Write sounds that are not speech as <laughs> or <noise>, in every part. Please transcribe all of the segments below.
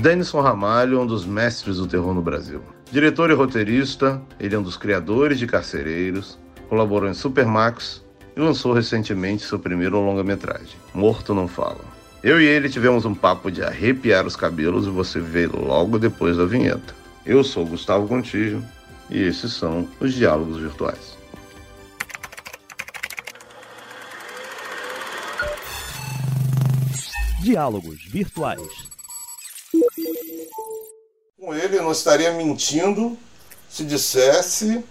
Denison Ramalho é um dos mestres do terror no Brasil. Diretor e roteirista, ele é um dos criadores de Carcereiros, colaborou em Supermax e lançou recentemente seu primeiro longa-metragem, Morto Não Fala. Eu e ele tivemos um papo de arrepiar os cabelos e você vê logo depois da vinheta. Eu sou Gustavo Contígio e esses são os Diálogos Virtuais. Diálogos Virtuais. Com ele, eu não estaria mentindo se dissesse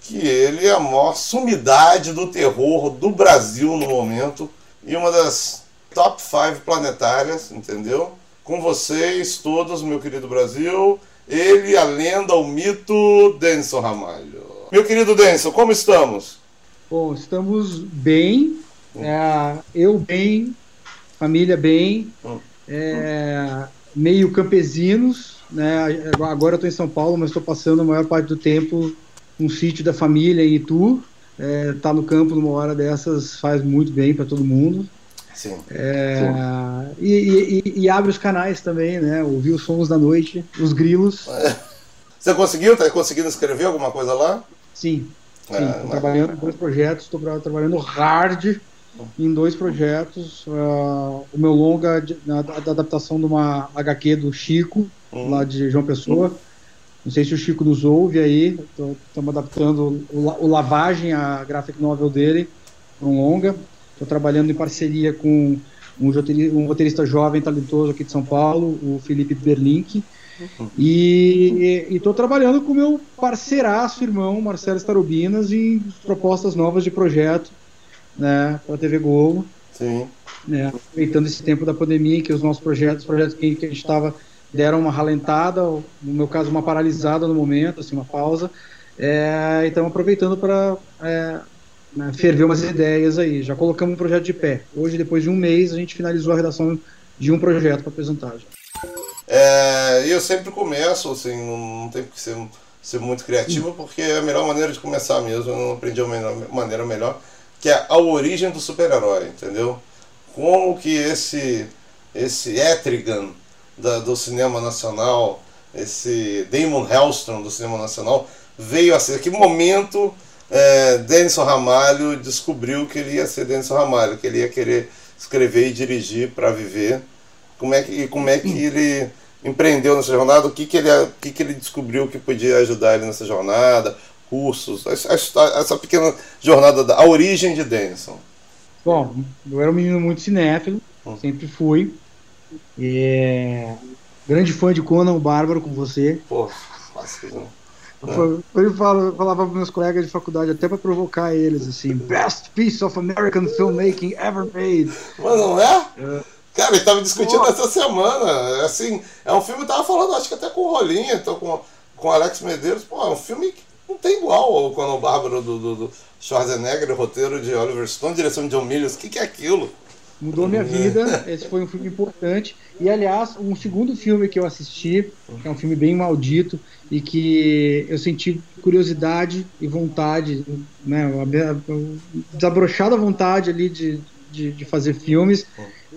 que ele é a maior sumidade do terror do Brasil no momento e uma das top 5 planetárias, entendeu? Com vocês todos, meu querido Brasil, ele, a lenda, o mito, Denison Ramalho. Meu querido Denison, como estamos? Bom, estamos bem, é, eu bem, família bem, hum. é, meio campesinos, né? Agora eu estou em São Paulo, mas estou passando a maior parte do tempo um sítio da família em Itu. É, tá no campo numa hora dessas faz muito bem para todo mundo. Sim. É, Sim. E, e, e, abre os canais também, né? Ouvir os sons da noite, os grilos. <laughs> Você conseguiu? Tá conseguindo escrever alguma coisa lá? Sim. Sim, é, trabalhando em dois projetos, estou trabalhando hard em dois projetos. Uh, o meu longa da adaptação de uma HQ do Chico, uhum. lá de João Pessoa. Uhum. Não sei se o Chico nos ouve aí. Estamos adaptando o, o, Lavagem, a graphic novel dele, para um longa. Estou trabalhando em parceria com um roteirista, um roteirista, jovem, talentoso aqui de São Paulo, o Felipe Berlink. Uhum. E estou trabalhando com o meu parceiraço, irmão, Marcelo Starobinas, em propostas novas de projeto né, para a TV Globo. Sim. Né, aproveitando esse tempo da pandemia, que os nossos projetos, projetos que, que a gente estava, deram uma ralentada, no meu caso, uma paralisada no momento, assim, uma pausa. É, e estamos aproveitando para é, né, ferver umas ideias aí. Já colocamos um projeto de pé. Hoje, depois de um mês, a gente finalizou a redação de um projeto para apresentar. É, eu sempre começo, assim, não, tem que ser, ser muito criativo, porque é a melhor maneira de começar mesmo. Eu não aprendi uma maneira melhor que é a origem do super-herói, entendeu? Como que esse esse Etrigan da, do cinema nacional, esse Damon Hellstrom do cinema nacional veio a ser. Que momento é, Denison Ramalho descobriu que ele ia ser Denison Ramalho, que ele ia querer escrever e dirigir para viver. Como é que como é que ele empreendeu nessa jornada? O que que ele o que que ele descobriu que podia ajudar ele nessa jornada? cursos, essa pequena jornada, da, a origem de Denison? Bom, eu era um menino muito cinéfilo, hum. sempre fui. É, grande fã de Conan o Bárbaro com você. Pô, fácil, Eu falava para meus colegas de faculdade, até para provocar eles, assim, best piece of American filmmaking ever made. Mas não é? é. Cara, ele tava discutindo essa semana. Assim, é um filme, eu tava falando, acho que até com o Rolinha, então com, com o Alex Medeiros. Pô, é um filme que não tem igual ao Conan Bárbaro do, do, do Schwarzenegger, o roteiro de Oliver Stone, direção de John Milius. O que, que é aquilo? Mudou minha vida, esse foi um filme importante. E, aliás, um segundo filme que eu assisti, que é um filme bem maldito, e que eu senti curiosidade e vontade, né, desabrochada vontade ali de, de, de, fazer filmes,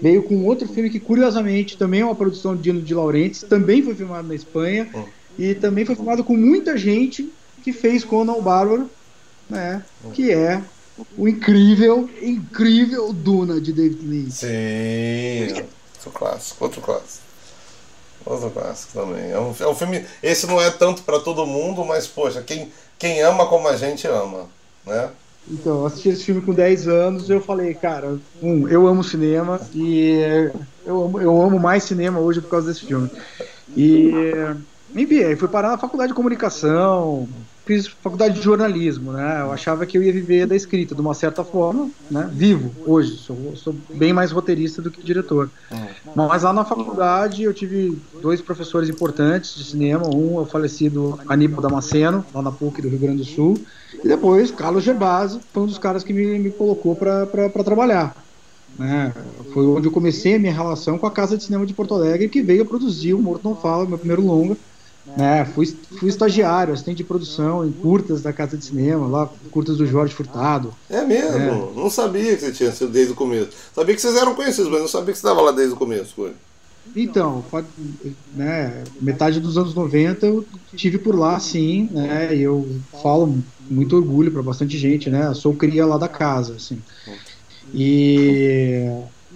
veio com outro filme que, curiosamente, também é uma produção de Dino de Laurentiis, também foi filmado na Espanha, e também foi filmado com muita gente que fez Conan o Bárbaro, né? Que é o incrível, incrível Duna de David Lynch. Sim, outro clássico, outro clássico. Outro clássico também. É um, é um filme. Esse não é tanto para todo mundo, mas, poxa, quem, quem ama como a gente ama, né? Então, eu assisti esse filme com 10 anos e eu falei, cara, um, eu amo cinema e eu amo, eu amo mais cinema hoje por causa desse filme. E, enfim, aí fui parar na faculdade de comunicação, fiz faculdade de jornalismo, né? Eu achava que eu ia viver da escrita de uma certa forma, né? Vivo hoje, sou, sou bem mais roteirista do que diretor. Uhum. Mas lá na faculdade eu tive dois professores importantes de cinema, um é o falecido Aníbal Damasceno, lá na PUC do Rio Grande do Sul, e depois Carlos Gerbasi, foi um dos caras que me, me colocou para trabalhar. Né? Foi onde eu comecei a minha relação com a Casa de Cinema de Porto Alegre, que veio a produzir o Morto Não Fala, meu primeiro longa, é, fui, fui estagiário, assistente de produção em curtas da Casa de Cinema, lá, curtas do Jorge Furtado. É mesmo? É. Não sabia que você tinha sido desde o começo. Sabia que vocês eram conhecidos, mas não sabia que você estava lá desde o começo. Foi. Então, né, metade dos anos 90 eu tive por lá, sim, né, e eu falo muito orgulho para bastante gente, né, sou cria lá da casa, assim. E,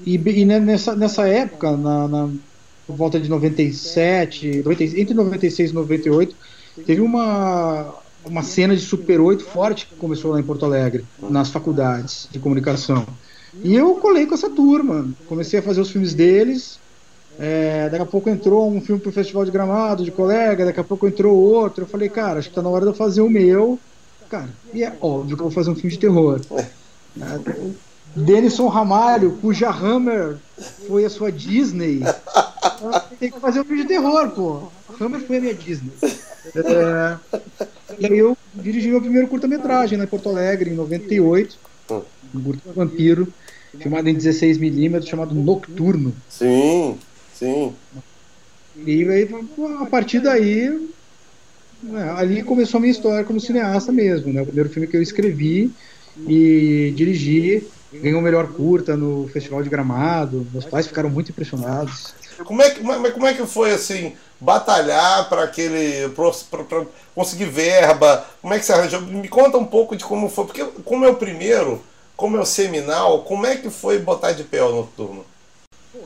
e, e nessa, nessa época, na, na, por volta de 97, 90, entre 96 e 98, teve uma, uma cena de Super 8 forte que começou lá em Porto Alegre, nas faculdades de comunicação. E eu colei com essa turma, comecei a fazer os filmes deles, é, daqui a pouco entrou um filme pro Festival de Gramado, de colega, daqui a pouco entrou outro. Eu falei, cara, acho que tá na hora de eu fazer o meu. Cara, e é óbvio que eu vou fazer um filme de terror. <laughs> Denison Ramalho, cuja Hammer foi a sua Disney. <laughs> Tem que fazer um filme de terror, pô. Hammer foi a minha Disney. É, e aí eu dirigi meu primeiro curta-metragem na Porto Alegre, em 98. Um curta vampiro, filmado em 16mm, chamado Nocturno. Sim. Sim. E aí, a partir daí, né, ali começou a minha história como cineasta mesmo, né? O primeiro filme que eu escrevi e dirigi, ganhou o melhor curta no Festival de Gramado. Meus pais ficaram muito impressionados. Como é que, como é que foi assim, batalhar para aquele. para conseguir verba? Como é que você arranjou? Me conta um pouco de como foi, porque como é o primeiro, como é o seminal, como é que foi botar de pé o noturno?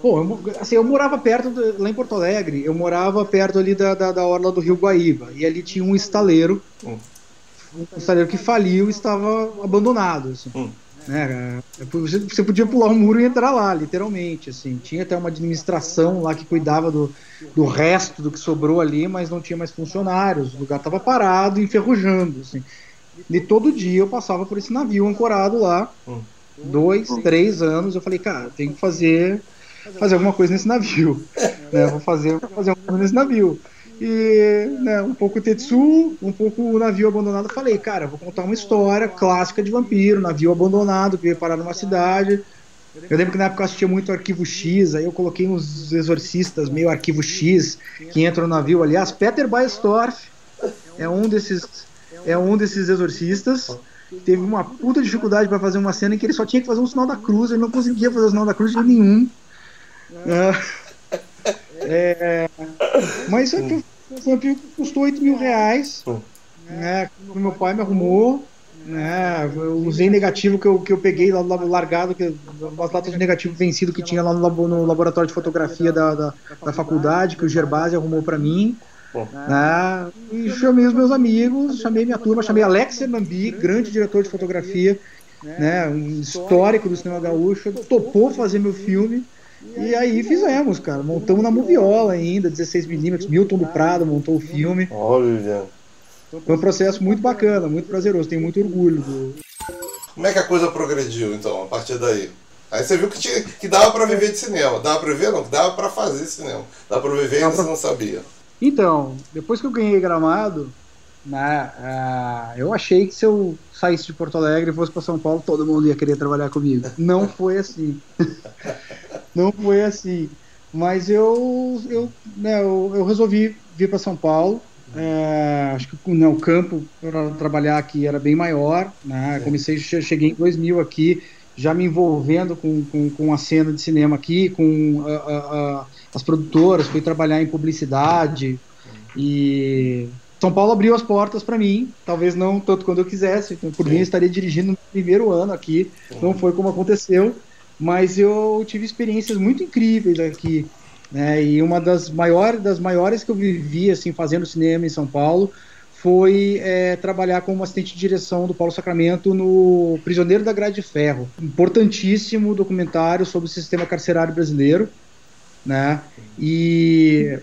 Bom, eu, assim, eu morava perto, de, lá em Porto Alegre, eu morava perto ali da, da, da orla do Rio Guaíba. E ali tinha um estaleiro, hum. um estaleiro que faliu e estava abandonado. Assim. Hum. Né? Você podia pular um muro e entrar lá, literalmente. Assim. Tinha até uma administração lá que cuidava do, do resto do que sobrou ali, mas não tinha mais funcionários. O lugar estava parado, enferrujando. Assim. E todo dia eu passava por esse navio ancorado lá. Hum. Dois, três anos. Eu falei, cara, tem que fazer fazer alguma coisa nesse navio. <laughs> Né? Vou fazer, vou fazer alguma coisa nesse navio. E né, um pouco Tetsu, um pouco o navio abandonado. Falei, cara, vou contar uma história clássica de vampiro, navio abandonado que veio parar numa cidade. Eu lembro que na época eu assistia muito Arquivo X, aí eu coloquei uns exorcistas meio Arquivo X que entram no navio. Aliás, Peter Baestorff é um desses, é um desses exorcistas. Teve uma puta dificuldade para fazer uma cena em que ele só tinha que fazer um sinal da cruz, ele não conseguia fazer o sinal da cruz de nenhum. É, é, mas é que o custou 8 mil reais. Né, meu pai me arrumou. Né, eu usei negativo que eu, que eu peguei lá do largado, que, as latas de negativo vencido que tinha lá no, no laboratório de fotografia da, da, da faculdade, que o Gerbasi arrumou para mim. Né, e chamei os meus amigos, chamei minha turma, chamei Alex Hernambi, grande diretor de fotografia, né, um histórico do cinema gaúcho, topou fazer meu filme. E aí fizemos, cara. Montamos na Moviola ainda, 16mm. Milton do Prado montou o filme. Olha. Foi um processo muito bacana, muito prazeroso. Tenho muito orgulho. Do... Como é que a coisa progrediu, então, a partir daí? Aí você viu que, tinha, que dava para viver de cinema. Dava para viver, não? Que dava para fazer cinema. Dava para viver e pra... você não sabia. Então, depois que eu ganhei gramado, né, uh, eu achei que se eu saísse de Porto Alegre e fosse para São Paulo, todo mundo ia querer trabalhar comigo. Não foi assim. <laughs> não foi assim. Mas eu, eu, né, eu, eu resolvi vir para São Paulo. É, acho que né, o campo para trabalhar aqui era bem maior. Né? Comecei, cheguei em 2000 aqui, já me envolvendo com, com, com a cena de cinema aqui, com a, a, a, as produtoras, fui trabalhar em publicidade e São Paulo abriu as portas para mim, talvez não tanto quando eu quisesse, por Sim. mim eu estaria dirigindo no primeiro ano aqui, não foi como aconteceu, mas eu tive experiências muito incríveis aqui. Né? E uma das maiores, das maiores que eu vivi assim, fazendo cinema em São Paulo foi é, trabalhar como assistente de direção do Paulo Sacramento no Prisioneiro da Grade de Ferro. Importantíssimo documentário sobre o sistema carcerário brasileiro. Né? E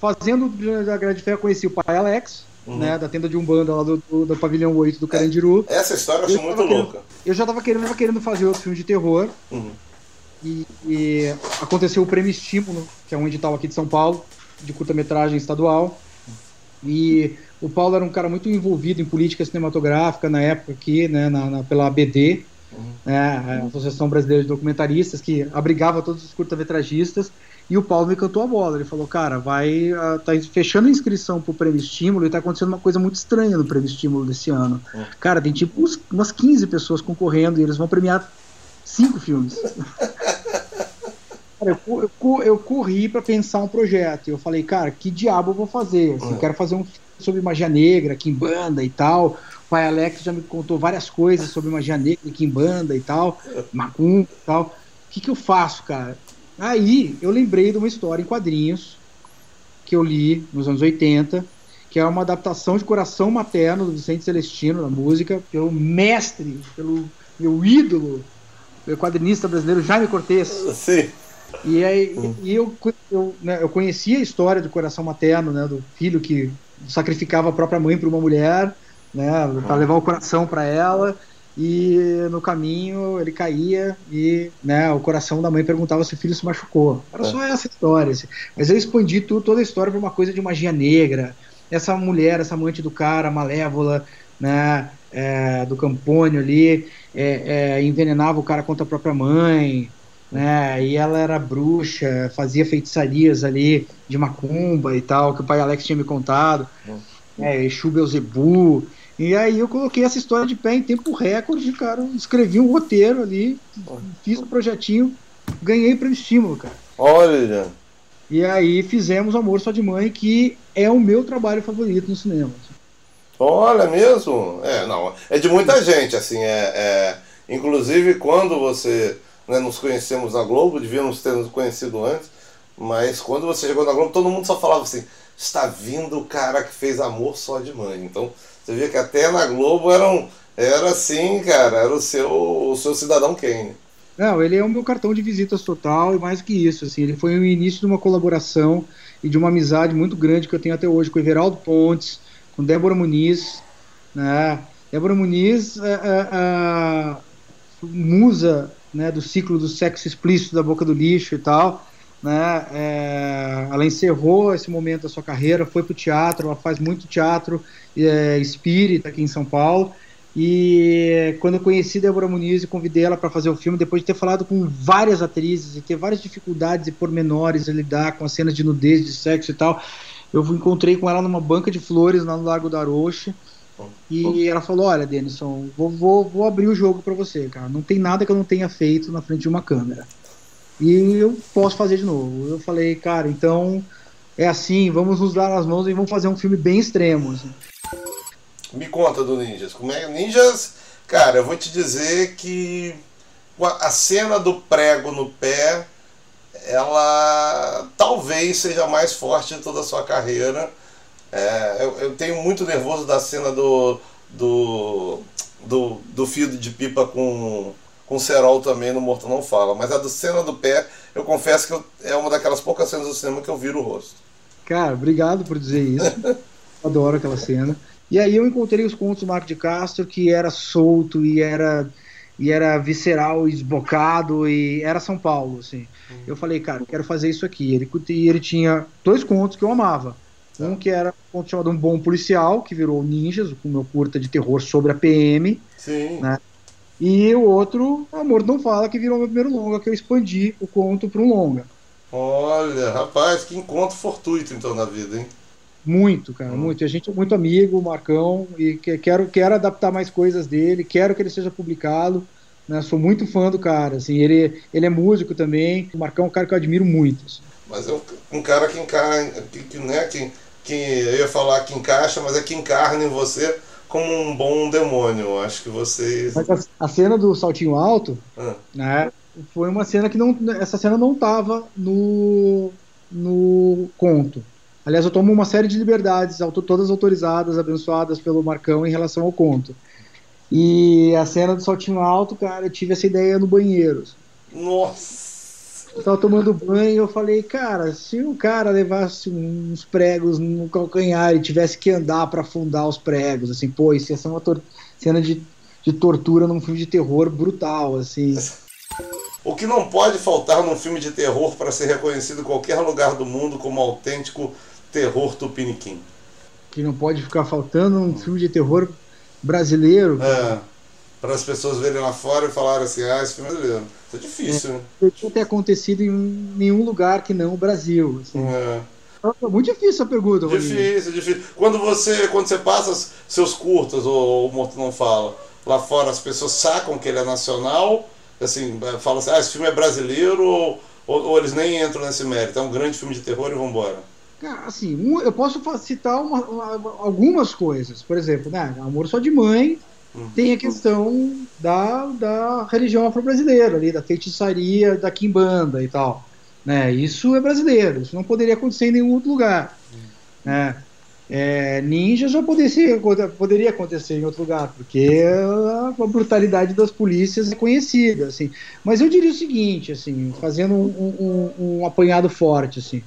fazendo o Prisioneiro da Grade de Ferro, conheci o pai Alex, uhum. né, da tenda de Umbanda lá do, do, do Pavilhão 8 do Carandiru. É, essa história eu acho eu muito louca. Querendo, eu já estava querendo, querendo fazer outro filme de terror. Uhum. E, e, aconteceu o Prêmio Estímulo, que é um edital aqui de São Paulo, de curta-metragem estadual. E o Paulo era um cara muito envolvido em política cinematográfica na época aqui, né, na, na pela ABD, uhum. né, a Associação Brasileira de Documentaristas, que abrigava todos os curta-metragistas. E o Paulo me cantou a bola. Ele falou, cara, vai. Uh, tá fechando a inscrição pro prêmio estímulo e tá acontecendo uma coisa muito estranha no prêmio estímulo desse ano. É. Cara, tem tipo uns, umas 15 pessoas concorrendo e eles vão premiar cinco filmes. Cara, eu, eu, eu corri para pensar um projeto. Eu falei, cara, que diabo eu vou fazer? Assim, Eu quero fazer um filme sobre magia negra, Kimbanda e tal. O pai Alex já me contou várias coisas sobre magia negra, Kimbanda e tal, Macum e tal. O que, que eu faço, cara? Aí eu lembrei de uma história em quadrinhos que eu li nos anos 80, que é uma adaptação de Coração Materno do Vicente Celestino, na música, pelo mestre, pelo meu ídolo, o quadrinista brasileiro Jaime Cortez. Sim. E aí e eu, eu, né, eu conhecia a história do coração materno, né, do filho que sacrificava a própria mãe para uma mulher, né, para levar o coração para ela. E no caminho ele caía e né, o coração da mãe perguntava se o filho se machucou. Era só essa história. assim. Mas eu expandi tudo, toda a história para uma coisa de magia negra. Essa mulher, essa amante do cara, malévola, né, é, do Campônio ali, é, é, envenenava o cara contra a própria mãe né? E ela era bruxa, fazia feitiçarias ali de macumba e tal, que o pai Alex tinha me contado. É, Exu Beelzebub. E aí eu coloquei essa história de pé em tempo recorde, cara. Escrevi um roteiro ali, fiz um projetinho, ganhei prêmio estímulo, cara. Olha. E aí fizemos Amor Só de Mãe, que é o meu trabalho favorito no cinema. Olha mesmo? É, não. É de muita gente, assim. É, é- inclusive quando você. né, nos conhecemos na Globo, devíamos ter nos conhecido antes, mas quando você chegou na Globo, todo mundo só falava assim: está vindo o cara que fez amor só de mãe. Então você via que até na Globo era, era assim, cara, era o seu, o seu cidadão Kane. Não, ele é o meu cartão de visitas total e mais que isso, assim, ele foi o início de uma colaboração e de uma amizade muito grande que eu tenho até hoje com o Everaldo Pontes, com Débora Muniz, né? Débora Muniz, é, é, é, musa né, do ciclo do sexo explícito da Boca do Lixo e tal, né? É, ela encerrou esse momento da sua carreira, foi para o teatro, ela faz muito teatro é, espírita aqui em São Paulo. E quando eu conheci Débora Muniz e convidei ela para fazer o filme, depois de ter falado com várias atrizes e ter várias dificuldades e pormenores a lidar com as cenas de nudez, de sexo e tal, eu encontrei com ela numa banca de flores lá no Lago da Roche. E ela falou: Olha, Denison, vou, vou, vou abrir o jogo para você, cara. Não tem nada que eu não tenha feito na frente de uma câmera. E eu posso fazer de novo. Eu falei, cara, então é assim, vamos nos dar as mãos e vamos fazer um filme bem extremo. assim. Me conta do Ninjas. Como é Ninjas, cara, eu vou te dizer que a cena do prego no pé, ela talvez seja a mais forte de toda a sua carreira. É, eu, eu tenho muito nervoso da cena do, do, do, do fio de pipa com, com cerol também no Morto Não Fala. Mas a do cena do pé, eu confesso que eu- é uma daquelas poucas cenas do cinema que eu viro o rosto. Cara, obrigado por dizer isso. <laughs> Adoro aquela cena. E aí eu encontrei os contos do Marco de Castro, que era solto e era e era visceral, esbocado e era São Paulo, assim. Eu falei, cara, eu quero fazer isso aqui. Ele, e ele tinha dois contos que eu amava. Um que era um conto chamado Um Bom Policial, que virou Ninjas, o meu curta de terror sobre a PM. Sim. Né? E o outro, Amor Não Fala, que virou meu primeiro longa, que eu expandi o conto para um longa. Olha, rapaz, que encontro fortuito então na vida, hein? Muito, cara, muito. E a gente é muito amigo, o Marcão, e que- quero, quero adaptar mais coisas dele, quero que ele seja publicado. Né? Sou muito fã do cara, assim, ele, ele é músico também. O Marcão é um cara que eu admiro muito. assim. Mas é um, um cara que encarna, que, que, né, que, que eu ia falar que encaixa, mas é que encarna em você como um bom demônio. Acho que vocês. Mas a, cena do saltinho alto, Ah, né, foi uma cena que não. Essa cena não tava no, no conto. Aliás, eu tomo uma série de liberdades, todas autorizadas, abençoadas pelo Marcão em relação ao conto. E a cena do saltinho alto, cara, eu tive essa ideia no banheiro. Nossa! Eu tava tomando banho e eu falei, cara, se o cara levasse uns pregos no calcanhar e tivesse que andar pra afundar os pregos, assim, pô, isso ia ser uma cena de, de tortura num filme de terror brutal, assim. <laughs> O que não pode faltar num filme de terror para ser reconhecido em qualquer lugar do mundo como autêntico terror tupiniquim. Que não pode ficar faltando um filme de terror brasileiro. É, para as pessoas verem lá fora e falarem assim, ah, esse filme é brasileiro. Isso é difícil, né? Que podia ter acontecido em nenhum lugar que não o Brasil. Assim. É. É muito difícil essa pergunta, Rolinho. Difícil, difícil. Quando você, quando você passa seus curtas, ou o Morto Não Fala, lá fora as pessoas sacam que ele é nacional, assim, falam assim, ah, esse filme é brasileiro, ou, Ou, ou eles nem entram nesse mérito? É um grande filme de terror e vambora. Cara, assim, eu posso citar uma, algumas coisas. Por exemplo, né, Amor Só de Mãe hum. tem a questão da, da religião afro-brasileira, ali, da feitiçaria, da quimbanda e tal. Né? Isso é brasileiro, isso não poderia acontecer em nenhum outro lugar. Hum. Né? É, ninja já poderia, poderia acontecer em outro lugar, porque a, a, brutalidade das polícias é conhecida, assim. Mas eu diria o seguinte, assim, fazendo um, um, um apanhado forte, assim.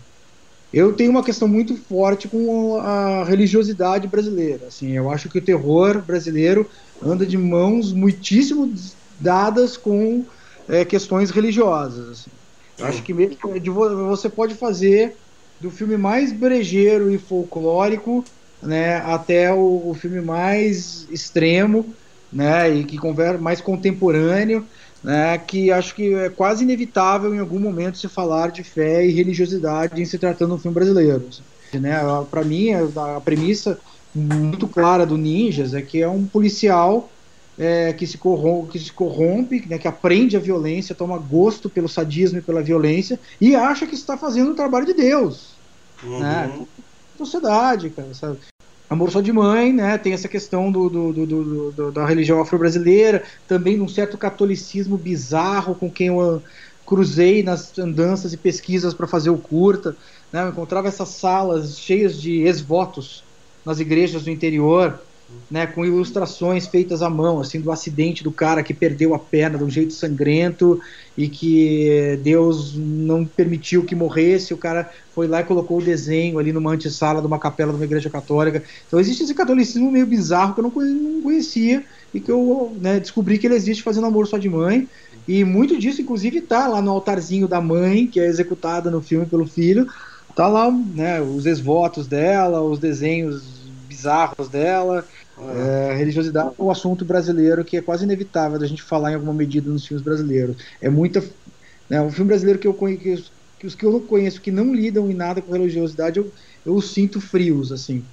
Eu tenho uma questão muito forte com a religiosidade brasileira. Assim, eu acho que o terror brasileiro anda de mãos muitíssimo dadas com é, questões religiosas. Assim. Eu acho que você pode fazer do filme mais brejeiro e folclórico né, até o, o filme mais extremo né, e que mais contemporâneo, né, que acho que é quase inevitável em algum momento se falar de fé e religiosidade em se tratando de um filme brasileiro. Né? Para mim, a, a premissa muito clara do Ninjas é que é um policial é, que, se corrompe, que se corrompe, né, que aprende a violência, toma gosto pelo sadismo e pela violência e acha que está fazendo o trabalho de Deus. Uhum. Né? Sociedade, cara, sabe? Amor só de mãe, né? Tem essa questão do, do, do, do da religião afro-brasileira, também de um certo catolicismo bizarro com quem eu cruzei nas andanças e pesquisas para fazer o curta. Né? Eu encontrava essas salas cheias de ex-votos nas igrejas do interior, né, com ilustrações feitas à mão, assim, do acidente do cara que perdeu a perna de um jeito sangrento e que Deus não permitiu que morresse, o cara foi lá e colocou o desenho ali numa antessala de uma capela de uma igreja católica. Então existe esse catolicismo meio bizarro que eu não conhecia e que eu né, descobri que ele existe fazendo amor só de mãe. E muito disso, inclusive, tá lá no altarzinho da mãe, que é executada no filme pelo filho. Tá lá né, os ex-votos dela, os desenhos bizarros dela. É, religiosidade é um assunto brasileiro que é quase inevitável da gente falar em alguma medida nos filmes brasileiros. É muita. Né, um filme brasileiro que eu conheço, que os que eu não conheço, que não lidam em nada com religiosidade, eu, eu os sinto frios, assim.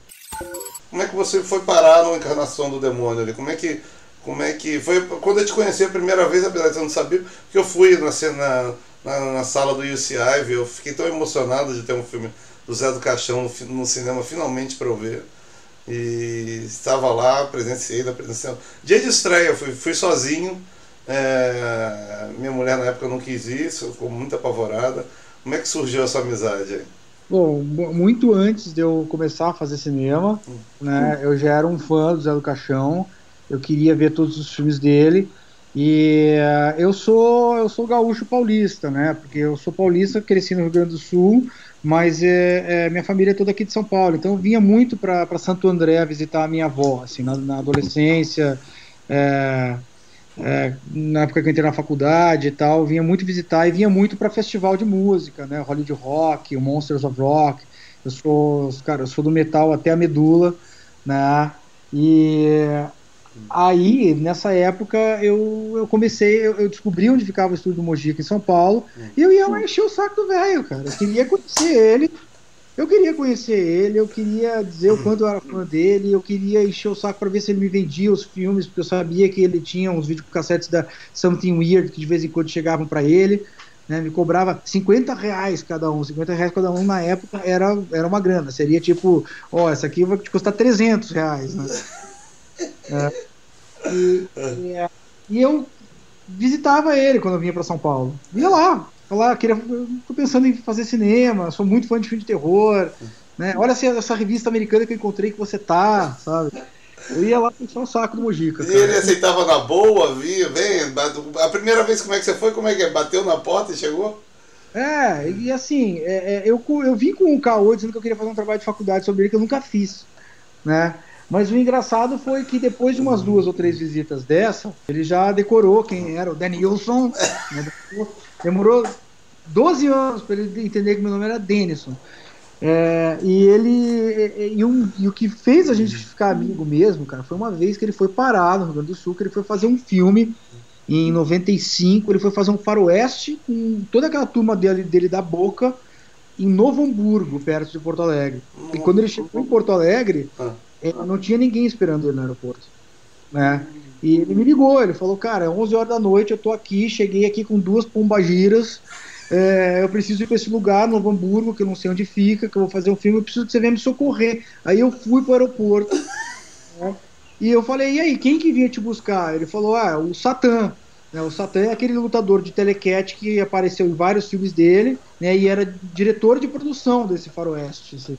Como é que você foi parar na encarnação do demônio ali? Como é que. Como é que. Foi quando eu te conheci a primeira vez, apesar de você não saber, que eu fui na, na, na, na sala do UCI, eu fiquei tão emocionado de ter um filme do Zé do Caixão no, no cinema finalmente para eu ver. E estava lá, presenciei da presença. Dia de estreia, fui, fui sozinho. É, minha mulher na época não quis isso, ficou muito apavorada. Como é que surgiu essa amizade aí? Bom, muito antes de eu começar a fazer cinema, hum. né, eu já era um fã do Zé do Caixão, eu queria ver todos os filmes dele. E uh, eu sou eu sou gaúcho paulista, né? Porque eu sou paulista, cresci no Rio Grande do Sul, mas é, é, minha família é toda aqui de São Paulo, então eu vinha muito para Santo André visitar a minha avó, assim, na, na adolescência, é, é, na época que eu entrei na faculdade e tal, vinha muito visitar e vinha muito para festival de música, né, Hollywood Rock, o Monsters of Rock, eu sou, cara, eu sou do metal até a medula, né, e Aí, nessa época, eu, eu comecei, eu, eu, descobri onde ficava o estúdio do Mojica em São Paulo, hum. e eu ia lá encher o saco do velho, cara. Eu queria conhecer ele, eu queria conhecer ele, eu queria dizer o quanto eu era fã dele, eu queria encher o saco para ver se ele me vendia os filmes, porque eu sabia que ele tinha uns videocassetes da Something Weird que de vez em quando chegavam para ele. Né, me cobrava 50 reais cada um. 50 reais cada um na época era, era uma grana. Seria tipo, ó, oh, essa aqui vai te custar 300 reais. Né? <laughs> É. E, e, e, eu visitava ele quando eu vinha para São Paulo. Ia lá, falar, queria, tô pensando em fazer cinema, sou muito fã de filme de terror, né? Olha essa, essa revista americana que eu encontrei que você tá, sabe? Eu ia lá puxar o saco do Mojica. E ele aceitava na boa, via, vem. A primeira vez como é que você foi? Como é que é? Bateu na porta e chegou? É, e assim, é, é, eu, eu vim com o Caô dizendo que eu queria fazer um trabalho de faculdade sobre ele que eu nunca fiz, né? Mas o engraçado foi que depois de umas duas ou três visitas dessa, ele já decorou quem era o Denilson. <laughs> Né? Demorou 12 anos para ele entender que meu nome era Denison. É, e ele. E, um, e, o que fez a gente ficar amigo mesmo, cara, foi uma vez que ele foi parar no Rio Grande do Sul, que ele foi fazer um filme em 95, ele foi fazer um faroeste com toda aquela turma dele, dele da boca em Novo Hamburgo, perto de Porto Alegre. E quando ele chegou em Porto Alegre, ah não tinha ninguém esperando ele no aeroporto. Né? E ele me ligou, ele falou, cara, é 11 horas da noite, eu tô aqui, cheguei aqui com duas pombagiras é, eu preciso ir para esse lugar, Novo Hamburgo, que eu não sei onde fica, que eu vou fazer um filme, eu preciso que você venha me socorrer. Aí eu fui para o aeroporto, né, e eu falei, e aí, quem que vinha te buscar? Ele falou, ah, o Satã. Né, o Satã é aquele lutador de telecat que apareceu em vários filmes dele, né, e era diretor de produção desse faroeste. Assim.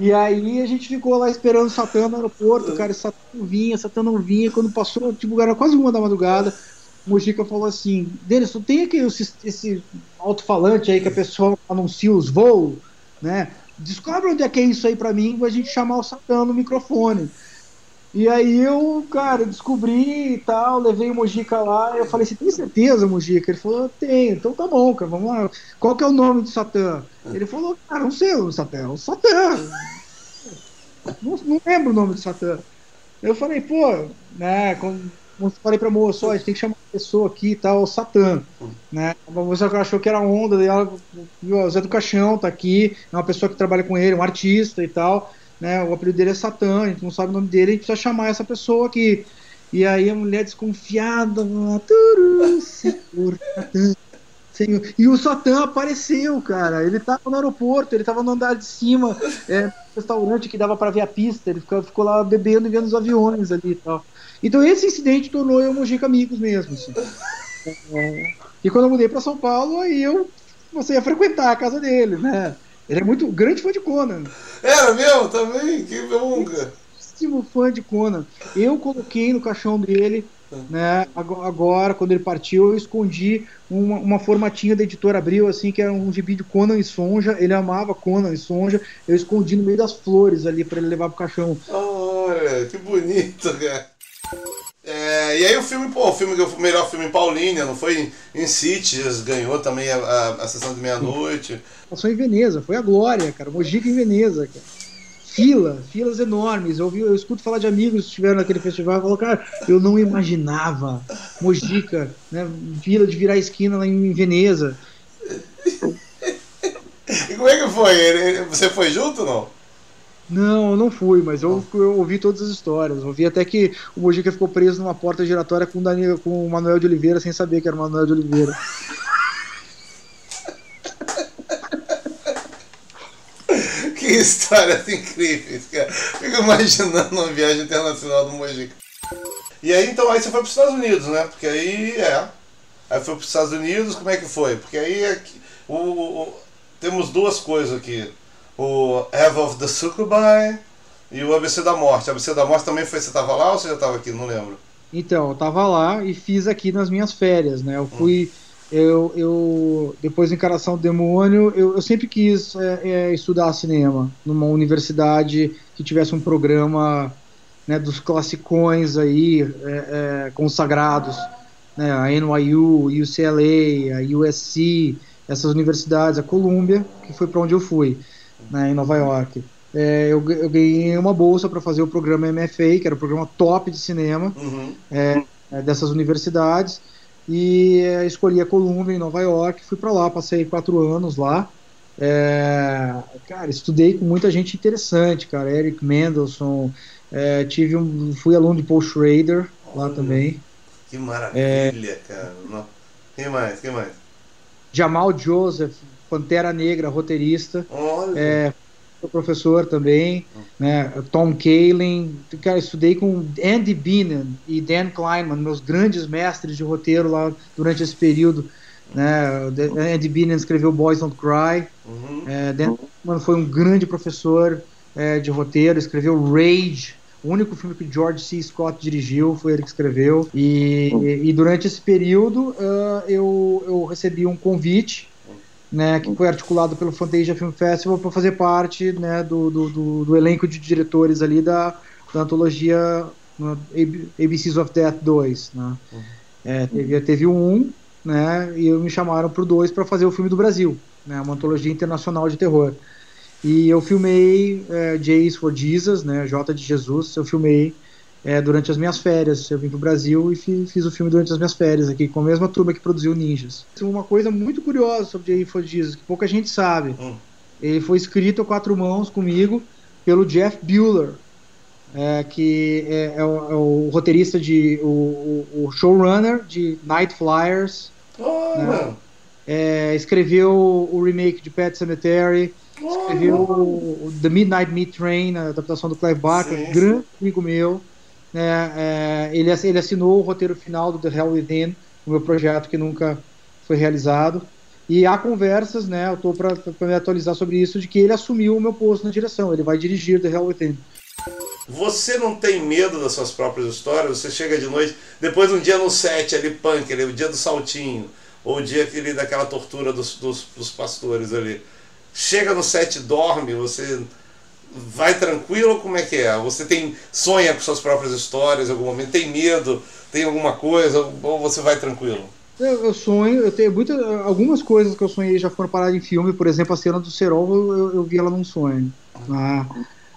E aí a gente ficou lá esperando o Satã no aeroporto, cara, o Satã não vinha, Satã não vinha. Quando passou, tipo, era quase uma da madrugada, o Mojica falou assim, Denis, tu tem aqui esse, alto-falante aí que a pessoa anuncia os voos, né? Descobre onde é que é isso aí pra mim, pra gente chamar o Satã no microfone. E aí eu, cara, descobri e tal, levei o Mojica lá, eu falei, você tem certeza, Mojica? Ele falou, tenho, então tá bom, cara, vamos lá. Qual que é o nome do Satã? Ele falou, cara, não sei o Satã, é o Satã. Não, não lembro o nome do Satã. Eu falei, pô, né, quando, eu falei pra moça, ó, a gente tem que chamar uma pessoa aqui e tal, o Satã, né, a moça achou que era onda, daí ela o Zé do Caixão tá aqui, é uma pessoa que trabalha com ele, um artista e tal, né? O apelido dele é Satã, a gente não sabe o nome dele, a gente precisa chamar essa pessoa aqui. E aí a mulher desconfiada, Turu, Senhor, Satã, Senhor. E o Satã apareceu, cara. Ele tava no aeroporto, ele tava no andar de cima, é, restaurante que dava para ver a pista, ele ficou, ficou, lá bebendo e vendo os aviões ali e tal. Então esse incidente tornou eu Mojica amigos mesmo. Assim. <laughs> E quando eu mudei para São Paulo, aí eu comecei a frequentar a casa dele, né? Ele é muito grande fã de Conan. Era mesmo também? Que nunca. fã de Conan. Eu coloquei no caixão dele, né? Agora, quando ele partiu, eu escondi uma, uma formatinha da editora Abril, assim, que era um gibi de Conan e Sonja. Ele amava Conan e Sonja. Eu escondi no meio das flores ali para ele levar pro caixão. Olha, que bonito, cara. É, e aí o filme, pô, o filme o melhor filme em Paulínia, não foi em, em Cities, ganhou também a, a, a sessão de meia-noite. Passou em Veneza, foi a glória, cara. Mojica em Veneza, cara. Fila, filas enormes. Eu, ouvi, eu escuto falar de amigos que estiveram naquele festival e falo, cara, eu não imaginava Mojica, né? Fila de virar esquina lá em Veneza. <laughs> e como é que foi? Você foi junto ou não? Não, eu não fui, mas eu, eu, ouvi todas as histórias. Ouvi até que o Mojica ficou preso numa porta giratória com o, Daniel, com o Manuel de Oliveira sem saber que era o Manuel de Oliveira. <laughs> que histórias incríveis, cara. Fico imaginando uma viagem internacional do Mojica. E aí então aí você foi para os Estados Unidos, né? Porque aí é. Aí foi para os Estados Unidos, como é que foi? Porque aí é o, o, temos duas coisas aqui o Eve of the Succubi e o ABC da Morte. O ABC da Morte também foi. Você estava lá ou você já estava aqui? Não lembro. Então, eu estava lá e fiz aqui nas minhas férias, né? Eu fui. Hum. Eu, eu, depois da Encaração do Demônio, eu, eu sempre quis é, é, estudar cinema numa universidade que tivesse um programa né, dos classicões aí, é, é consagrados, né, a NYU, UCLA, a USC, essas universidades, a Columbia, que foi para onde eu fui né, em Nova York. É, eu, eu, ganhei uma bolsa para fazer o programa MFA, que era o programa top de cinema uhum. é, é, dessas universidades, e é, escolhi a Columbia em Nova York, fui para lá, passei quatro anos lá. É, cara, estudei com muita gente interessante, cara, Eric Mendelssohn, é, tive um, fui aluno de Paul Schrader lá também. Que maravilha, cara. Quem mais? Quem mais? Jamal Joseph, Pantera Negra, roteirista. Olha. É, professor também, né? Tom Kaelin, cara, estudei com Andy Beenan e Dan Kleinman, meus grandes mestres de roteiro lá durante esse período. Né? Andy Beenan escreveu Boys Don't Cry. Uhum. É, Dan Kleinman foi um grande professor é, de roteiro, escreveu Rage, o único filme que George C. Scott dirigiu, foi ele que escreveu. E, e, e durante esse período uh, eu, eu recebi um convite né, que foi articulado pelo Fantasia Film Festival para fazer parte né, do, do, do, elenco de diretores ali da, da antologia né, ABCs of Death 2. Né. Uhum. É, teve, teve um, né, e me chamaram para o 2 para fazer o filme do Brasil, né, uma antologia internacional de terror. E eu filmei é, Jays for Jesus, né, J de Jesus, eu filmei é, durante as minhas férias. Eu vim para o Brasil e fiz, fiz, o filme durante as minhas férias aqui, com a mesma turma que produziu Ninjas. Uma coisa muito curiosa sobre J. For Jesus, que pouca gente sabe. Hum. Ele foi escrito a quatro mãos comigo pelo Jeff Bueller, é, que é, é, o, é, o, roteirista de. O, o, showrunner de Night Flyers. Oh, né? é, escreveu o remake de Pet Cemetery, escreveu o The Midnight Meat Train, a adaptação do Clive Barker, grande amigo meu. Né, é, ele, ele assinou o roteiro final do The Hell Within, o meu projeto que nunca foi realizado. E há conversas, né? Eu estou para me atualizar sobre isso, de que ele assumiu o meu posto na direção. Ele vai dirigir The Hell Within. Você não tem medo das suas próprias histórias? Você chega de noite, depois um dia no set ali, punk, ali, o dia do saltinho, ou o dia aquele, daquela tortura dos, dos, dos pastores ali. Chega no set, dorme, você vai tranquilo como é que é? Você tem sonha com suas próprias histórias em algum momento? Tem medo? Tem alguma coisa? Ou você vai tranquilo? Eu, eu, sonho, eu tenho muitas, algumas coisas que eu sonhei já foram paradas em filme, por exemplo, a cena do Serol, eu, eu vi ela num sonho. Ah,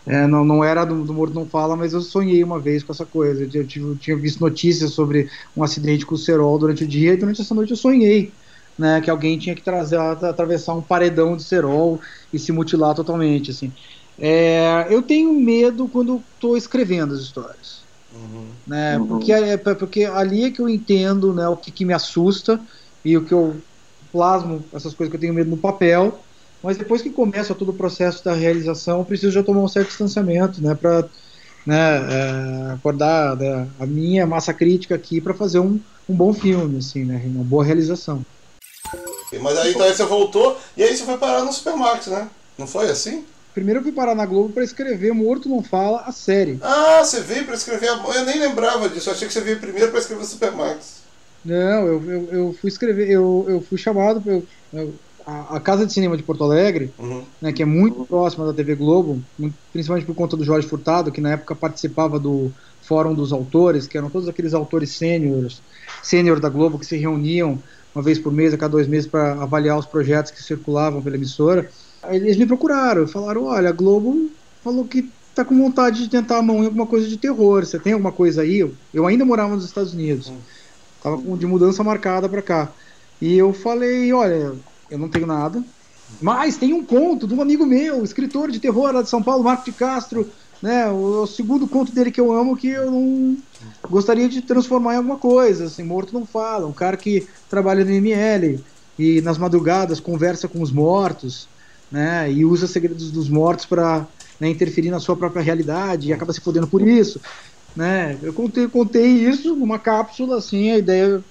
é, não, não era do, do Morto Não Fala, mas eu sonhei uma vez com essa coisa. Eu, eu, eu tinha visto notícias sobre um acidente com o Serol durante o dia, e durante essa noite eu sonhei. Né, que alguém tinha que trazer, atravessar um paredão de cerol e se mutilar totalmente, assim. É, eu tenho medo quando estou escrevendo as histórias. Uhum. Né? Uhum. Porque, é, porque ali é que eu entendo né, o que, que me assusta e o que eu plasmo, essas coisas que eu tenho medo no papel. Mas depois que começa todo o processo da realização, eu preciso já tomar um certo distanciamento, né, para né, é, acordar né, a minha massa crítica aqui para fazer um, um bom filme, assim, né, uma boa realização. Mas aí então aí você voltou e aí você foi parar no Supermax, né? Não foi assim? Primeiro eu fui parar na Globo para escrever Morto Não Fala, a série. Ah, você veio para escrever. Eu nem lembrava disso, eu achei que você veio primeiro para escrever Supermax. Não, eu, eu, eu, fui escrever, eu, eu fui chamado. Eu, eu, a, a, Casa de Cinema de Porto Alegre, uhum. né, que é muito próxima da TV Globo, principalmente por conta do Jorge Furtado, que na época participava do Fórum dos Autores, que eram todos aqueles autores sêniores, sênior da Globo, que se reuniam uma vez por mês, a cada dois meses, para avaliar os projetos que circulavam pela emissora. Eles me procuraram, falaram: olha, a Globo falou que tá com vontade de tentar a mão em alguma coisa de terror. Você tem alguma coisa aí? Eu ainda morava nos Estados Unidos. Hum. Tava de mudança marcada para cá. E eu falei, olha, eu não tenho nada. Mas tem um conto de um amigo meu, escritor de terror lá de São Paulo, Marco de Castro, né? O, o segundo conto dele que eu amo que eu não gostaria de transformar em alguma coisa, assim, morto não fala, um cara que trabalha no ML e nas madrugadas conversa com os mortos né? E usa segredos dos mortos para né, interferir na sua própria realidade e acaba se fodendo por isso, né? Eu contei, contei isso numa cápsula, assim, a ideia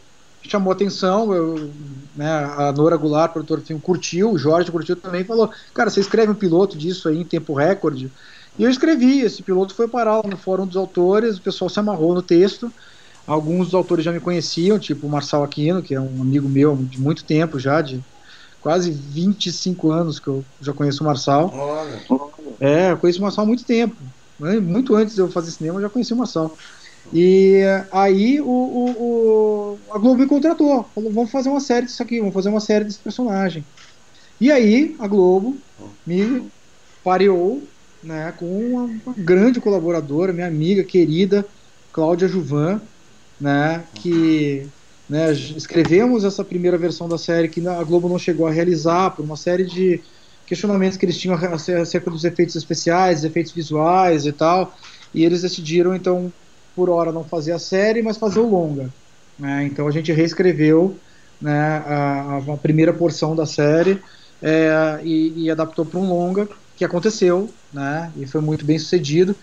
chamou atenção, eu, né, a Nora Goulart, produtor do filme, curtiu, o Jorge curtiu também, falou, cara, você escreve um piloto disso aí em tempo recorde? E eu escrevi, esse piloto foi parar lá no Fórum dos Autores, o pessoal se amarrou no texto, alguns dos autores já me conheciam, tipo o Marçal Aquino, que é um amigo meu de muito tempo já, de quase 25 anos que eu já conheço o Marçal. Olha. É, eu conheço o Marçal há muito tempo. Né? Muito antes de eu fazer cinema, eu já conheci o Marçal. E aí o, o, o, a Globo me contratou. Falou, vamos fazer uma série disso aqui, vamos fazer uma série desse personagem. E aí a Globo me pareou né, com uma, uma grande colaboradora, minha amiga querida, Cláudia Juvan, né, que né, escrevemos essa primeira versão da série que a Globo não chegou a realizar por uma série de questionamentos que eles tinham acerca dos efeitos especiais, efeitos visuais e tal, e eles decidiram então por hora não fazer a série, mas fazer o longa. Né? Então a gente reescreveu né, a, a, primeira porção da série é, e, e, adaptou para um longa que aconteceu, né? E foi muito bem sucedido.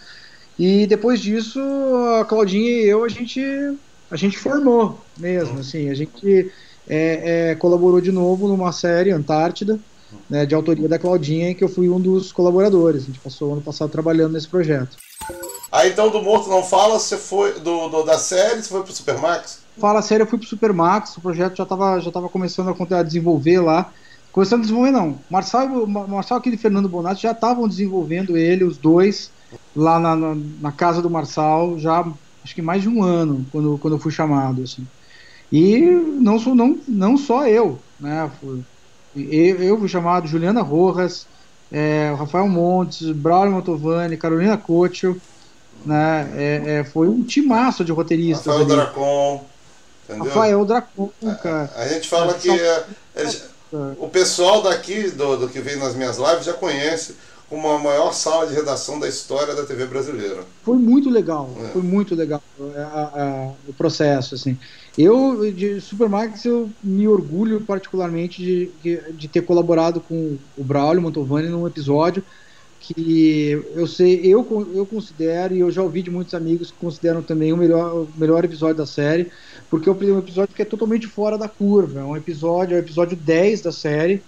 E depois disso, a Claudinha e eu a gente a gente formou mesmo, assim, a gente é, é, colaborou de novo numa série Antártida, né, de autoria da Claudinha, em que eu fui um dos colaboradores. A gente passou o ano passado trabalhando nesse projeto. Aí então do Morto Não Fala, você foi do, do da série, você foi pro Supermax? Fala série, eu fui pro Supermax, o projeto já estava já tava começando a, a desenvolver lá. Começando a desenvolver não, Marçal, Marçal aqui e Fernando Bonatti já estavam desenvolvendo ele, os dois, lá na, na, na casa do Marçal, já acho que mais de um ano quando, quando eu fui chamado assim. E não sou não não só eu né? Eu, eu fui chamado Juliana Rojas é, Rafael Montes Braulio Motovani Carolina Cocho né? É, é, foi um timaço de roteiristas Rafael ali. Dracon entendeu? Rafael Dracon cara a, a gente fala é, que são... É, o pessoal daqui do, do que vem nas minhas lives já conhece como a maior sala de redação da história da TV brasileira. Foi muito legal, é. foi muito legal a, a, o processo, assim. Eu, de Supermax, eu me orgulho particularmente de, de ter colaborado com o Braulio Mantovani num episódio que eu sei, eu, eu considero, e eu já ouvi de muitos amigos que consideram também o melhor, o melhor episódio da série, porque é um episódio que é totalmente fora da curva. É um episódio, é o episódio 10 da série,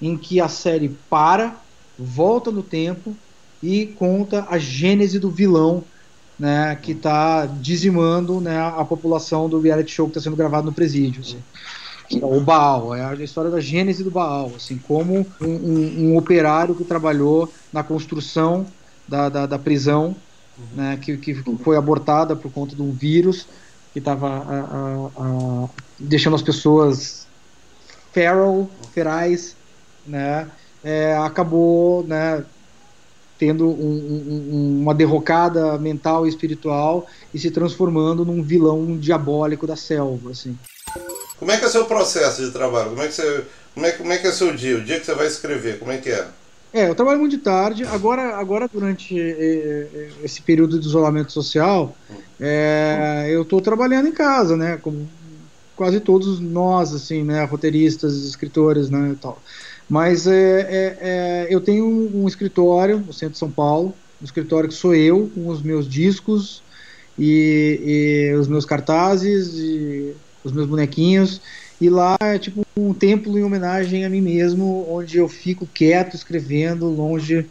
em que a série para, volta no tempo e conta a gênese do vilão né, que está dizimando né, a população do reality show que está sendo gravado no presídio. Assim. É o Baal, é a história da gênese do Baal, assim, como um, um, um operário que trabalhou na construção da, da, da prisão, né, que, que foi abortada por conta de um vírus que estava deixando as pessoas feral, ferais, né, é, acabou né, tendo um, um, uma derrocada mental e espiritual e se transformando num vilão diabólico da selva, assim. Como é que é o seu processo de trabalho? Como é que você, como é, como é que é o seu dia? O dia que você vai escrever, como é que é? É, eu trabalho muito de tarde. Agora, agora durante esse período de isolamento social, é, eu estou trabalhando em casa, né? Como quase todos nós, assim, né? Roteiristas, escritores, né? tal. Mas é, é, é, eu tenho um escritório no centro de São Paulo, um escritório que sou eu, com os meus discos e, e os meus cartazes e os meus bonequinhos. E lá é tipo um templo em homenagem a mim mesmo, onde eu fico quieto escrevendo, longe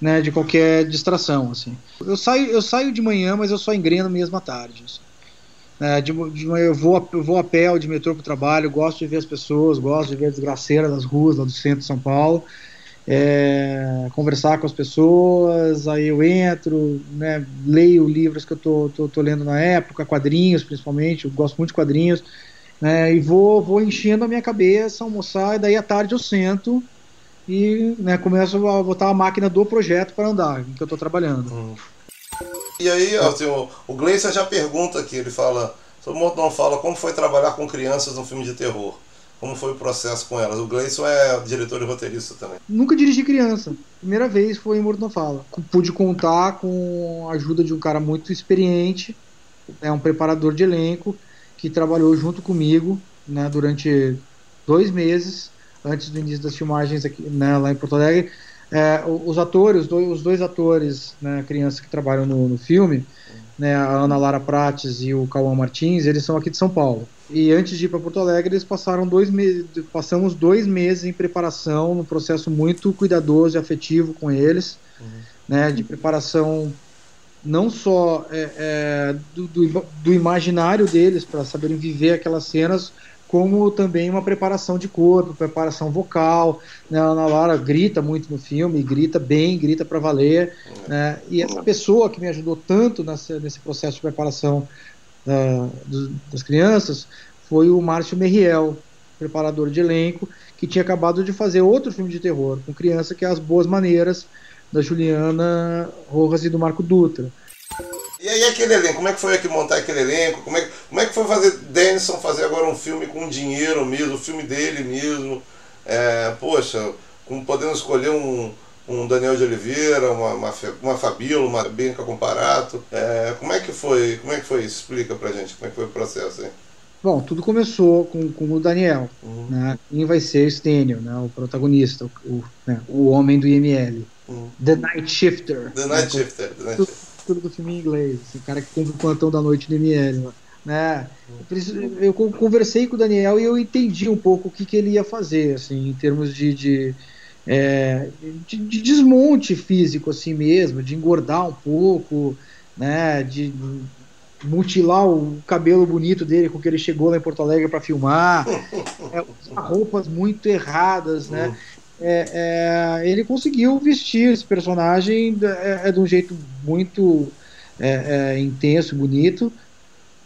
né, de qualquer distração. Assim. Eu, saio, eu saio de manhã, mas eu só engreno mesmo à tarde. Assim. É, de, de eu vou, eu vou a pé ou de metrô para o trabalho, gosto de ver as pessoas, gosto de ver a desgraceira das ruas lá do centro de São Paulo. É, conversar com as pessoas, aí eu entro, né, leio livros que eu tô, tô, tô, lendo na época, quadrinhos principalmente, eu gosto muito de quadrinhos, né, e vou, vou enchendo a minha cabeça, almoçar, e daí à tarde eu sento e né, começo a botar a máquina do projeto para andar, que eu estou trabalhando. Hum. E aí, assim, o, o Gleison já pergunta aqui, ele fala, o Morton fala como foi trabalhar com crianças num filme de terror. Como foi o processo com elas? O Gleison é diretor e roteirista também. Nunca dirigi criança. Primeira vez foi em Morto Não Fala. Pude contar com a ajuda de um cara muito experiente, é um preparador de elenco, que trabalhou junto comigo né, durante dois meses, antes do início das filmagens aqui, né, lá em Porto Alegre. É, os atores, os dois, atores, né, crianças que trabalham no, no filme, né, a Ana Lara Prates e o Cauã Martins, eles são aqui de São Paulo. E antes de ir para Porto Alegre, eles passaram dois meses, passamos dois meses em preparação, num processo muito cuidadoso e afetivo com eles, uhum. né, de preparação não só é, é, do, do, do, imaginário deles para saberem viver aquelas cenas, como também uma preparação de corpo, preparação vocal. Né? A Ana Lara grita muito no filme, grita bem, grita para valer. Né? E essa pessoa que me ajudou tanto nessa, nesse processo de preparação do, das crianças foi o Márcio Merriel, preparador de elenco, que tinha acabado de fazer outro filme de terror com criança, que é As Boas Maneiras, da Juliana Rojas e do Marco Dutra. E aí aquele elenco, como é que foi aqui montar aquele elenco? Como é, como é que foi fazer Denison fazer agora um filme com dinheiro mesmo, o filme dele mesmo? É, poxa, com, podendo escolher um, um Daniel de Oliveira, uma, uma, uma Fabíola, uma Bianca Comparato. É, como é que foi? Como é que foi? Explica pra gente como é que foi o processo aí. Bom, tudo começou com, com o Daniel, uhum. né? Quem vai ser o Stênio, né? O protagonista, o, o, né? o homem do IML. Uhum. The Night Shifter. The Night né? Shifter. The Night tudo, tudo, do filme em inglês. O cara que compra o plantão da noite do IML. Né? Eu conversei com o Daniel e eu entendi um pouco o que, que ele ia fazer, assim, em termos de, de é, de, de, desmonte físico assim mesmo, de engordar um pouco, né, de mutilar o cabelo bonito dele com que ele chegou lá em Porto Alegre para filmar, <laughs> é, roupas muito erradas, né? É, é, ele conseguiu vestir esse personagem é, é de um jeito muito é, intenso, bonito,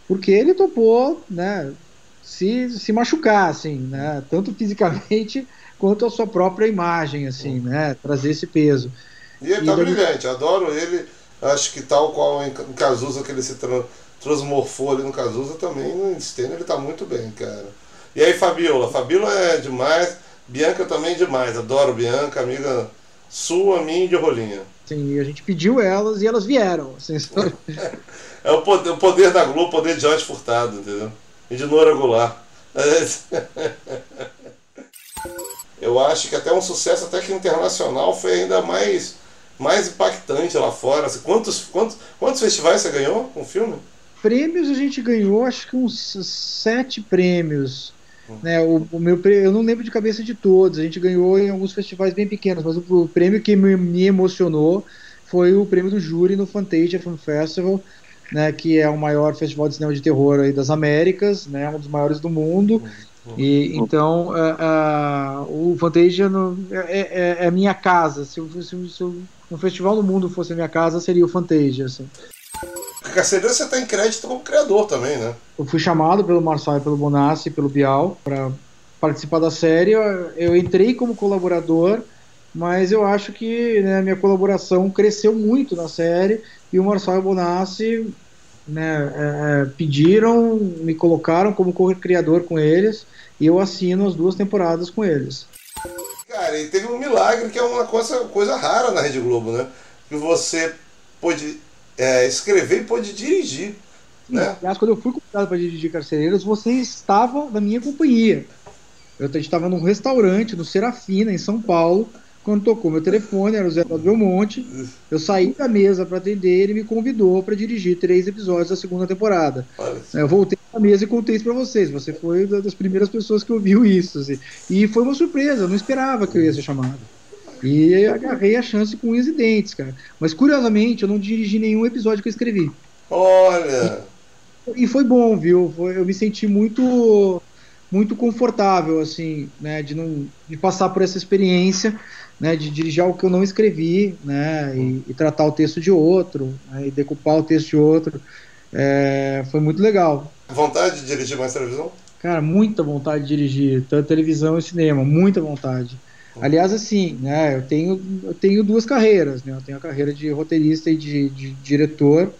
porque ele topou, né, se, se machucar, assim, né, tanto fisicamente <laughs> quanto a sua própria imagem, assim, né? Trazer esse peso. E ele e tá brilhante, adoro ele. Acho que tal qual em Cazuza que ele se tra transmorfou ali no Cazuza também, no Stênio ele tá muito bem, cara. E aí, Fabiola? Fabiola é demais. Bianca também é demais. Adoro Bianca, amiga, sua, minha e de rolinha. Sim, a gente pediu elas e elas vieram. Assim, <laughs> é o poder, o poder da Globo, o poder de Jorge Furtado, entendeu? E de Nora Goulart. <laughs> Eu acho que até um sucesso até que internacional foi ainda mais, mais impactante lá fora. Assim, quantos, quantos, quantos festivais você ganhou com o filme? Prêmios a gente ganhou, acho que uns sete prêmios. Né, o, o, meu eu não lembro de cabeça de todos. A gente ganhou em alguns festivais bem pequenos, mas o, o prêmio que me, me, emocionou foi o prêmio do júri no Fantasia Film Festival, né, que é o maior festival de cinema de terror aí das Américas, né, um dos maiores do mundo. E então uh, uh, o Fantasia no, é, é, é, minha casa. Se, se, se, um festival no mundo fosse a minha casa, seria o Fantasia. Assim. Carcereiro você está em crédito como criador também, né? Eu fui chamado pelo Marçal e pelo Bonassi pelo Bial para participar da série. Eu entrei como colaborador, mas eu acho que né, a minha colaboração cresceu muito na série e o Marçal e o Bonassi né, é, é pediram, me colocaram como co-criador com eles e eu assino as duas temporadas com eles. Cara, e teve um milagre que é uma coisa, coisa rara na Rede Globo, né? Que você pôde é, escrever e pôde dirigir. Sim, né? Aliás, quando eu fui convidado para dirigir Carcereiros, você estava na minha companhia. Eu estava num restaurante no Serafina, em São Paulo, quando tocou meu telefone, era o Zé do Belmonte. Eu saí da mesa para atender ele me convidou para dirigir três episódios da segunda temporada. Eu voltei à mesa e contei isso para vocês. Você foi uma das primeiras pessoas que ouviu isso. Assim. E foi uma surpresa, eu não esperava que eu ia ser chamado. E agarrei a chance com unhas e dentes, cara. Mas curiosamente, eu não dirigi nenhum episódio que eu escrevi. Olha! E, e foi bom, viu? Foi, eu me senti muito muito confortável, assim, né, de não de passar por essa experiência, né, de dirigir algo que eu não escrevi, né, e, e tratar o texto de outro, né, e decupar o texto de outro, é, foi muito legal. Vontade de dirigir mais televisão? Cara, muita vontade de dirigir, tanto televisão e cinema, muita vontade. Aliás, assim, né, eu tenho, eu tenho duas carreiras, né, eu tenho a carreira de roteirista e de, de diretor,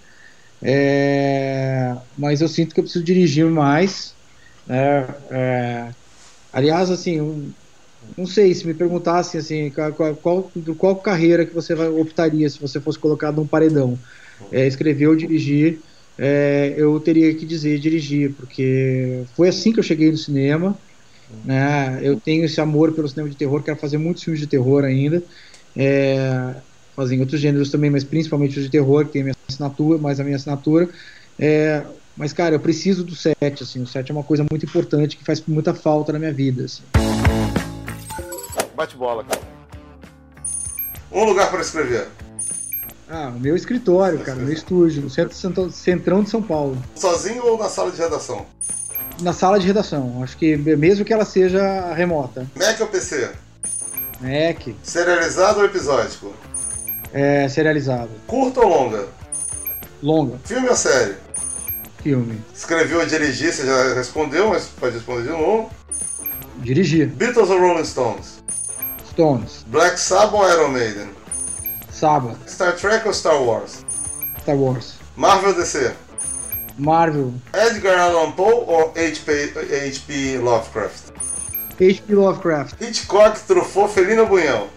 é, mas eu sinto que eu preciso dirigir mais, né, é, aliás, assim, um, não sei, se me perguntassem assim, qual, qual, qual carreira que você optaria se você fosse colocado num paredão, é, escrever ou dirigir, é, eu teria que dizer dirigir, porque foi assim que eu cheguei no cinema, né? Eu tenho esse amor pelo cinema de terror, quero fazer muitos filmes de terror ainda. É, fazer em outros gêneros também, mas principalmente os de terror, que tem a minha assinatura, mais a minha assinatura. É, mas, cara, eu preciso do set, assim. O set é uma coisa muito importante que faz muita falta na minha vida. Assim. Bate bola, cara. Um lugar para escrever. Ah, o meu escritório, cara, meu estúdio, no centro, centrão de São Paulo. Sozinho ou na sala de redação? Na sala de redação. Acho que mesmo que ela seja remota. Mac ou PC? Mac. Serializado ou episódico? É, serializado. Curta ou longa? Longa. Filme ou série? Filme. Escreveu ou dirigir, você já respondeu, mas pode responder de novo. Dirigir. Beatles ou Rolling Stones? Stones. Black Sabbath ou Iron Maiden? Sabbath. Star Trek ou Star Wars? Star Wars. Marvel ou DC? Marvel. Edgar Allan Poe ou H.P. Lovecraft? H.P. Lovecraft. Hitchcock, Truffaut, Felina Bunhel.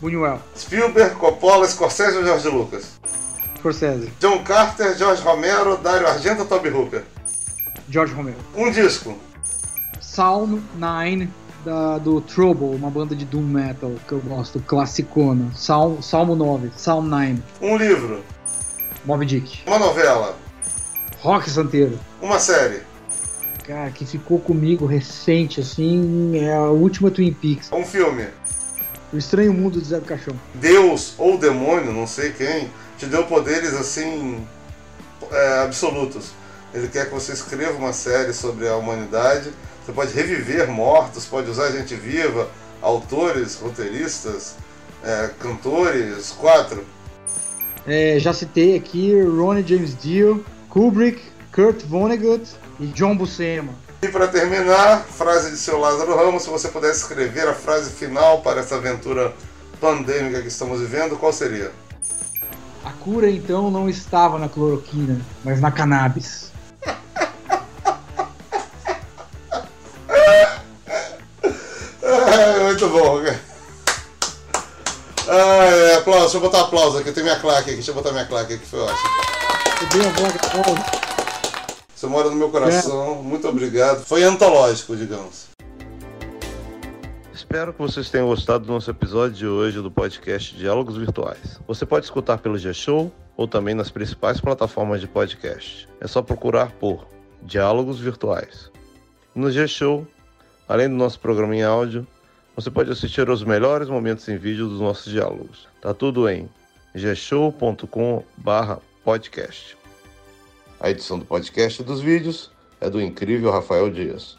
Buñuel. Spielberg, Coppola, Scorsese ou George Lucas? Scorsese. John Carter, George Romero, Dario Argento ou Toby Hooper? George Romero. Um disco. Psalm 9 da, do Trouble, uma banda de doom metal que eu gosto, classicona. Salmo, Salmo 9, Psalm 9. Um livro. Moby Dick. Uma novela. Rock Santeiro. Uma série. Cara, que ficou comigo recente, assim, é a última Twin Peaks. Um filme. O Estranho Mundo de Zé do Caixão. Deus ou demônio, não sei quem, te deu poderes assim é, absolutos. Ele quer que você escreva uma série sobre a humanidade. Você pode reviver mortos, pode usar gente viva, autores, roteiristas, é, cantores, quatro. É, já citei aqui Ronnie James Dio, Kubrick, Kurt Vonnegut e John Buscema. E para terminar, frase de seu Lázaro Ramos, se você pudesse escrever a frase final para essa aventura pandêmica que estamos vivendo, qual seria? A cura então não estava na cloroquina, mas na cannabis. <laughs> é, muito bom. Ah, é, aplauso, deixa eu botar aplauso aqui, tem minha claque aqui, deixa eu botar minha claque aqui, foi ótimo. A voz, Você mora no meu coração, muito obrigado. Foi antológico, digamos. Espero que vocês tenham gostado do nosso episódio de hoje do podcast Diálogos Virtuais. Você pode escutar pelo G-Show ou também nas principais plataformas de podcast. É só procurar por Diálogos Virtuais. No G-Show, além do nosso programa em áudio, você pode assistir aos melhores momentos em vídeo dos nossos diálogos. Tá tudo em gshow.com/podcast. A edição do podcast e dos vídeos é do incrível Rafael Dias.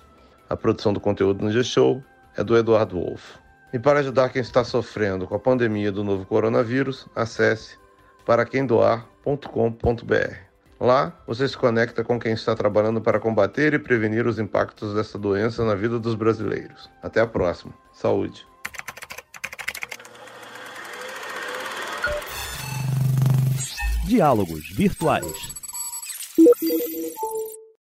A produção do conteúdo no G-Show é do Eduardo Wolff. E para ajudar quem está sofrendo com a pandemia do novo coronavírus, acesse paraquemdoar.com.br. Lá, você se conecta com quem está trabalhando para combater e prevenir os impactos dessa doença na vida dos brasileiros. Até a próxima. Saúde. Diálogos Virtuais.